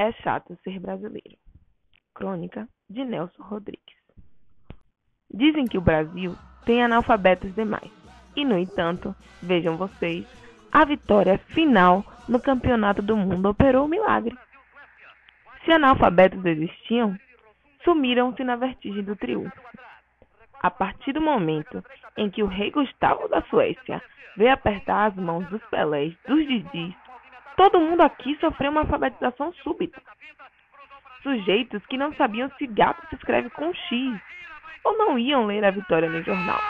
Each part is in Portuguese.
É chato ser brasileiro. Crônica de Nelson Rodrigues. Dizem que o Brasil tem analfabetos demais. E, no entanto, vejam vocês, a vitória final no Campeonato do Mundo operou o milagre. Se analfabetos existiam, sumiram-se na vertigem do triunfo. A partir do momento em que o rei Gustavo da Suécia veio apertar as mãos dos Pelés, dos Didis, Todo mundo aqui sofreu uma alfabetização súbita. Sujeitos que não sabiam se gato se escreve com X ou não iam ler a vitória no jornal.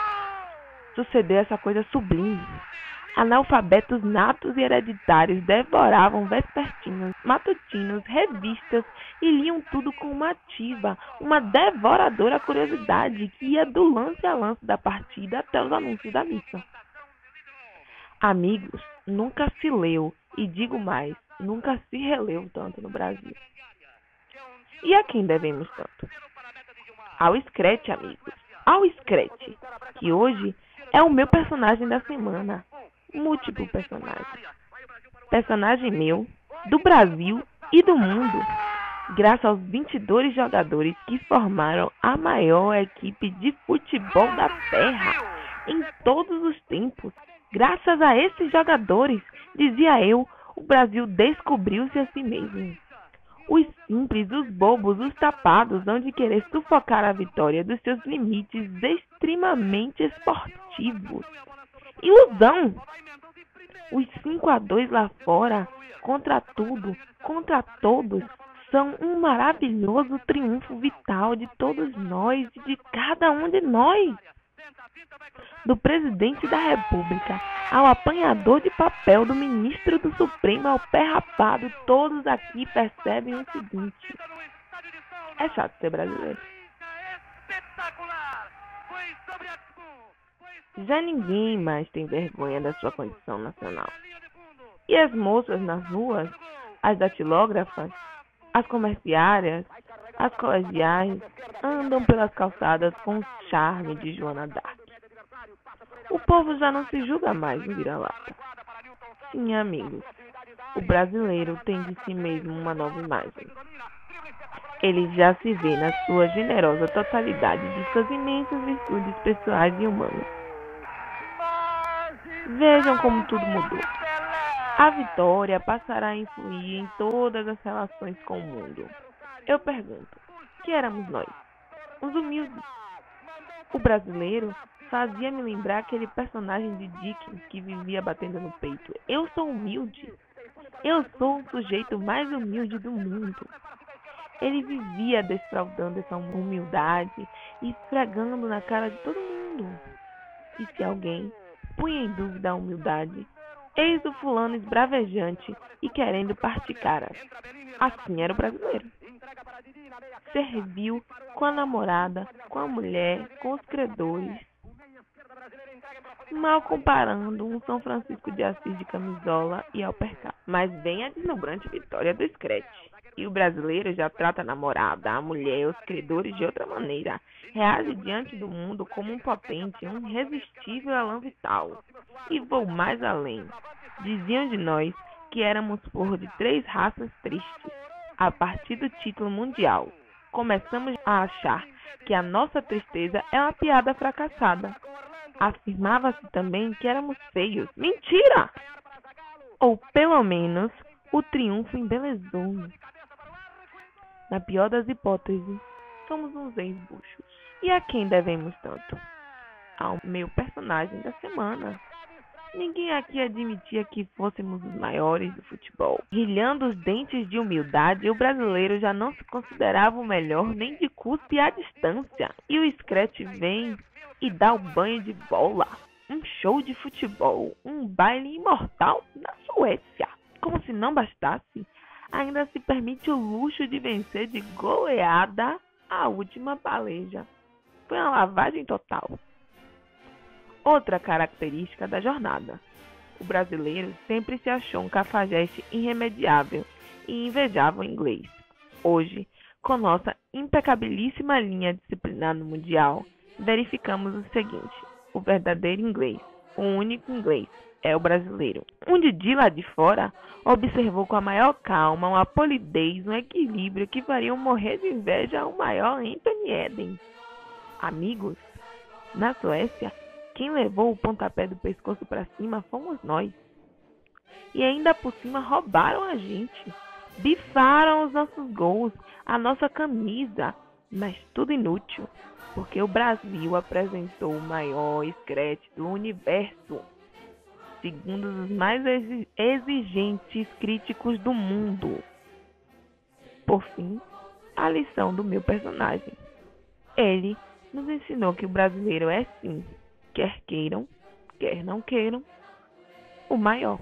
Sucedeu essa coisa sublime. Analfabetos natos e hereditários devoravam vespertinos, matutinos, revistas e liam tudo com uma ativa, uma devoradora curiosidade que ia do lance a lance da partida até os anúncios da missa. Amigos, nunca se leu e digo mais, nunca se releu tanto no Brasil. E a quem devemos tanto? Ao Screte, amigos. Ao Screte, que hoje é o meu personagem da semana. Múltiplo personagem. Personagem meu, do Brasil e do mundo. Graças aos 22 jogadores que formaram a maior equipe de futebol da Terra em todos os tempos. Graças a esses jogadores, dizia eu, o Brasil descobriu-se a si mesmo. Os simples, os bobos, os tapados hão de querer sufocar a vitória dos seus limites extremamente esportivos. Ilusão! Os 5 a 2 lá fora, contra tudo, contra todos, são um maravilhoso triunfo vital de todos nós e de cada um de nós do presidente da República ao apanhador de papel do ministro do Supremo ao pé rapado, todos aqui percebem o seguinte: é chato ser brasileiro. Já ninguém mais tem vergonha da sua condição nacional. E as moças nas ruas, as datilógrafas, as comerciárias, as colegiais, andam pelas calçadas com o charme de Joana Dark. O povo já não se julga mais um vira-lata. Sim, amigos, o brasileiro tem de si mesmo uma nova imagem. Ele já se vê na sua generosa totalidade de suas imensas virtudes pessoais e humanas. Vejam como tudo mudou. A vitória passará a influir em todas as relações com o mundo. Eu pergunto: que éramos nós? Os humildes. O brasileiro fazia-me lembrar aquele personagem de Dickens que vivia batendo no peito. Eu sou humilde. Eu sou o sujeito mais humilde do mundo. Ele vivia defraudando essa humildade e esfregando na cara de todo mundo. E se alguém punha em dúvida a humildade, eis o fulano esbravejante e querendo partir cara. Assim era o brasileiro. Serviu com a namorada, com a mulher, com os credores, mal comparando um São Francisco de Assis de camisola e alpercar. Mas vem a deslumbrante vitória do Screte. E o brasileiro já trata a namorada, a mulher, os credores de outra maneira. Reage diante do mundo como um potente, um irresistível elan vital. E vou mais além. Diziam de nós que éramos por de três raças tristes. A partir do título mundial, começamos a achar que a nossa tristeza é uma piada fracassada. Afirmava-se também que éramos feios. Mentira! Ou pelo menos o triunfo embelezou-nos. Na pior das hipóteses, somos uns ex-buchos. E a quem devemos tanto? Ao meu personagem da semana. Ninguém aqui admitia que fôssemos os maiores do futebol. Rilhando os dentes de humildade, o brasileiro já não se considerava o melhor nem de cuspe à distância. E o Scratch vem e dá o banho de bola. Um show de futebol, um baile imortal na Suécia. Como se não bastasse, ainda se permite o luxo de vencer de goleada a última paleja. Foi uma lavagem total. Outra característica da jornada. O brasileiro sempre se achou um cafajeste irremediável e invejava o inglês. Hoje, com nossa impecabilíssima linha disciplinar no Mundial, verificamos o seguinte: o verdadeiro inglês, o único inglês, é o brasileiro. Um Didi lá de fora observou com a maior calma uma polidez, um equilíbrio que fariam morrer de inveja ao maior Anthony Eden. Amigos, na Suécia, quem levou o pontapé do pescoço para cima fomos nós. E ainda por cima roubaram a gente. Bifaram os nossos gols, a nossa camisa, mas tudo inútil, porque o Brasil apresentou o maior escrete do universo, segundo os mais exigentes críticos do mundo. Por fim, a lição do meu personagem. Ele nos ensinou que o brasileiro é sim, quer queiram, quer não queiram, o maior.